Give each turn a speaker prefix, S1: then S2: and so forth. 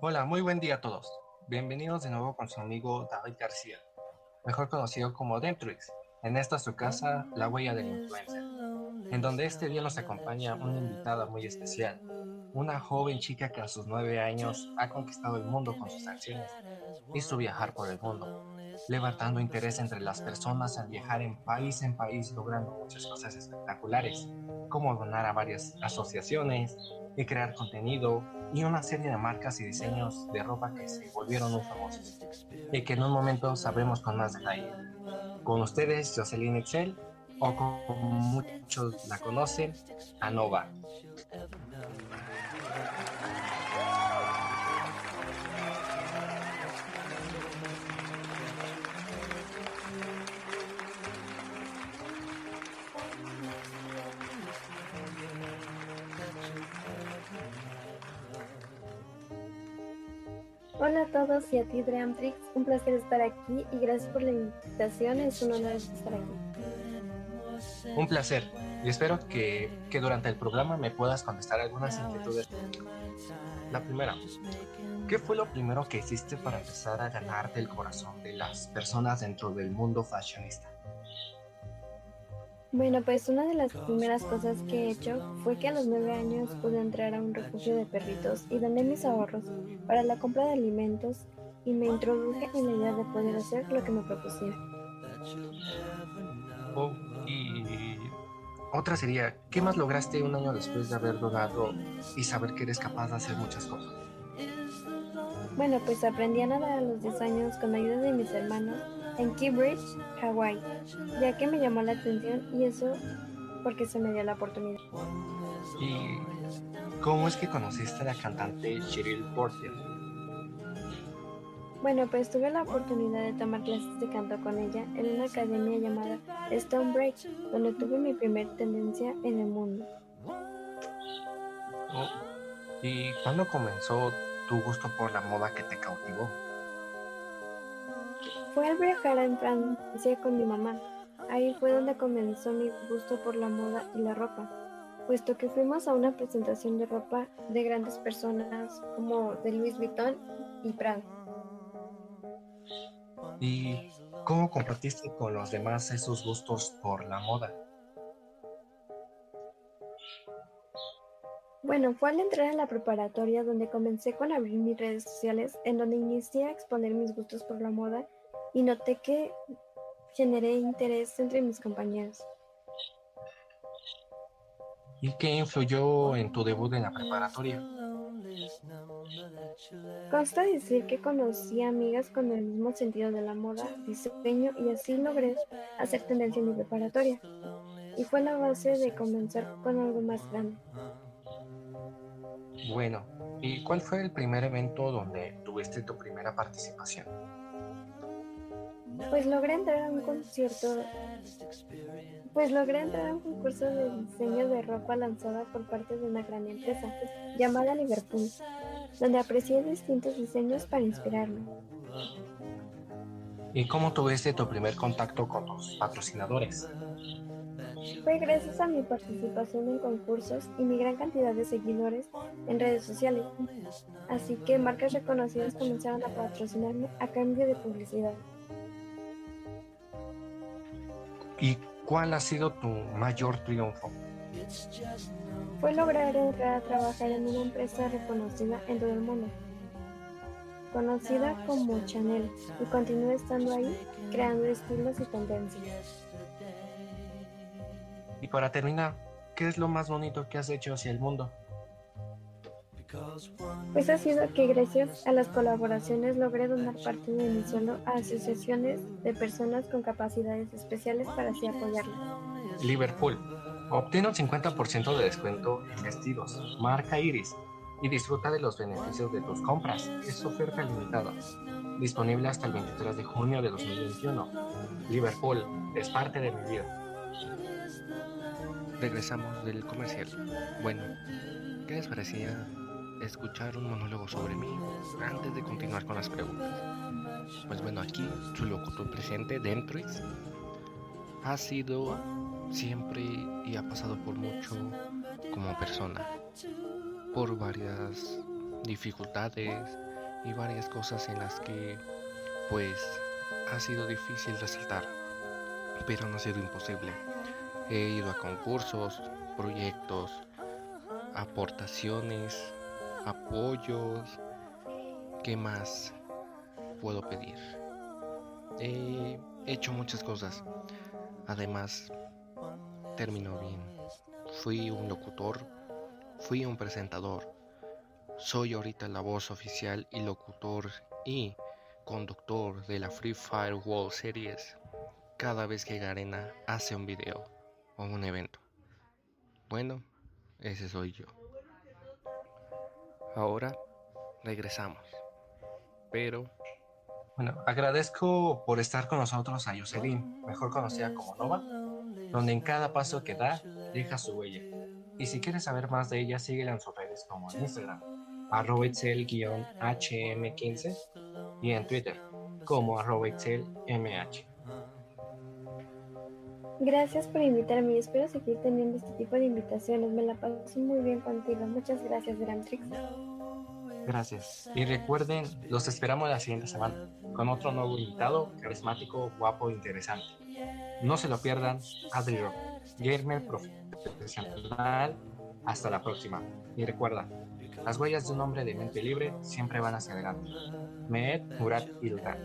S1: Hola, muy buen día a todos. Bienvenidos de nuevo con su amigo David García, mejor conocido como Dentrix. En esta su casa, La Huella del Influencer, en donde este día nos acompaña una invitada muy especial, una joven chica que a sus nueve años ha conquistado el mundo con sus acciones y su viajar por el mundo, levantando interés entre las personas al viajar en país en país, logrando muchas cosas espectaculares, como donar a varias asociaciones y crear contenido y una serie de marcas y diseños de ropa que se volvieron muy famosos y que en un momento sabremos con más detalle. Con ustedes, Jocelyn Excel, o como muchos la conocen, Anova.
S2: Hola a todos y a ti, Dreamtrix. Un placer estar aquí y gracias por la invitación. Es un honor estar aquí.
S1: Un placer. Y espero que, que durante el programa me puedas contestar algunas inquietudes. La primera, ¿qué fue lo primero que hiciste para empezar a ganarte el corazón de las personas dentro del mundo fashionista?
S2: Bueno, pues una de las primeras cosas que he hecho fue que a los nueve años pude entrar a un refugio de perritos y doné mis ahorros para la compra de alimentos y me introduje en la idea de poder hacer lo que me propusiera.
S1: Oh, y otra sería, ¿qué más lograste un año después de haber donado y saber que eres capaz de hacer muchas cosas?
S2: Bueno, pues aprendí a nadar a los 10 años con ayuda de mis hermanos en Keybridge, Hawái, ya que me llamó la atención y eso porque se me dio la oportunidad.
S1: ¿Y cómo es que conociste a la cantante Cheryl Portier?
S2: Bueno, pues tuve la oportunidad de tomar clases de canto con ella en una academia llamada Stone Break, donde tuve mi primer tendencia en el mundo.
S1: Oh, ¿Y cuándo comenzó tu gusto por la moda que te cautivó?
S2: Fue al viajar en Francia con mi mamá. Ahí fue donde comenzó mi gusto por la moda y la ropa, puesto que fuimos a una presentación de ropa de grandes personas como de Louis Vuitton y Prada.
S1: ¿Y cómo compartiste con los demás esos gustos por la moda?
S2: Bueno, fue al entrar a la preparatoria donde comencé con abrir mis redes sociales, en donde inicié a exponer mis gustos por la moda y noté que generé interés entre mis compañeros.
S1: ¿Y qué influyó en tu debut en la preparatoria?
S2: Consta decir que conocí amigas con el mismo sentido de la moda, diseño y así logré hacer tendencia en mi preparatoria. Y fue la base de comenzar con algo más grande.
S1: Bueno, ¿y cuál fue el primer evento donde tuviste tu primera participación?
S2: Pues logré entrar a un concierto, pues logré entrar a un concurso de diseño de ropa lanzada por parte de una gran empresa llamada Liverpool, donde aprecié distintos diseños para inspirarme.
S1: ¿Y cómo tuviste tu primer contacto con tus patrocinadores?
S2: Fue gracias a mi participación en concursos y mi gran cantidad de seguidores en redes sociales. Así que marcas reconocidas comenzaron a patrocinarme a cambio de publicidad.
S1: ¿Y cuál ha sido tu mayor triunfo?
S2: Fue lograr entrar a trabajar en una empresa reconocida en todo el mundo, conocida como Chanel, y continúo estando ahí creando estilos y tendencias.
S1: Y para terminar, ¿qué es lo más bonito que has hecho hacia el mundo?
S2: Pues ha sido que gracias a las colaboraciones logré donar parte de mi sueldo a asociaciones de personas con capacidades especiales para así apoyarlas.
S1: Liverpool. Obtiene un 50% de descuento en vestidos, marca Iris, y disfruta de los beneficios de tus compras. Es oferta limitada. Disponible hasta el 23 de junio de 2021. Liverpool es parte de mi vida. Regresamos del comercial. Bueno, ¿qué les parecía escuchar un monólogo sobre mí antes de continuar con las preguntas. Pues bueno, aquí su locutor presente, Dentrix, ha sido siempre y ha pasado por mucho como persona, por varias
S3: dificultades y varias cosas en las que pues ha sido difícil resaltar, pero no ha sido imposible. He ido a concursos, proyectos, aportaciones, apoyos. ¿Qué más puedo pedir? He hecho muchas cosas. Además, terminó bien. Fui un locutor, fui un presentador. Soy ahorita la voz oficial y locutor y conductor de la Free Fire World Series cada vez que Garena hace un video o un evento. Bueno, ese soy yo. Ahora regresamos. Pero...
S1: Bueno, agradezco por estar con nosotros a Jocelyn, mejor conocida como Nova, donde en cada paso que da deja su huella. Y si quieres saber más de ella, síguela en sus redes como en Instagram, arroba hm15 y en Twitter como arroba mh.
S2: Gracias por invitarme y espero seguir teniendo este tipo de invitaciones. Me la paso muy bien contigo. Muchas gracias, Grantrix.
S1: Gracias. Y recuerden, los esperamos la siguiente semana con otro nuevo invitado, carismático, guapo, interesante. No se lo pierdan, Adri Rock, gamer profesional. Hasta la próxima. Y recuerda, las huellas de un hombre de mente libre siempre van hacia adelante. Meet Murat Ilgan.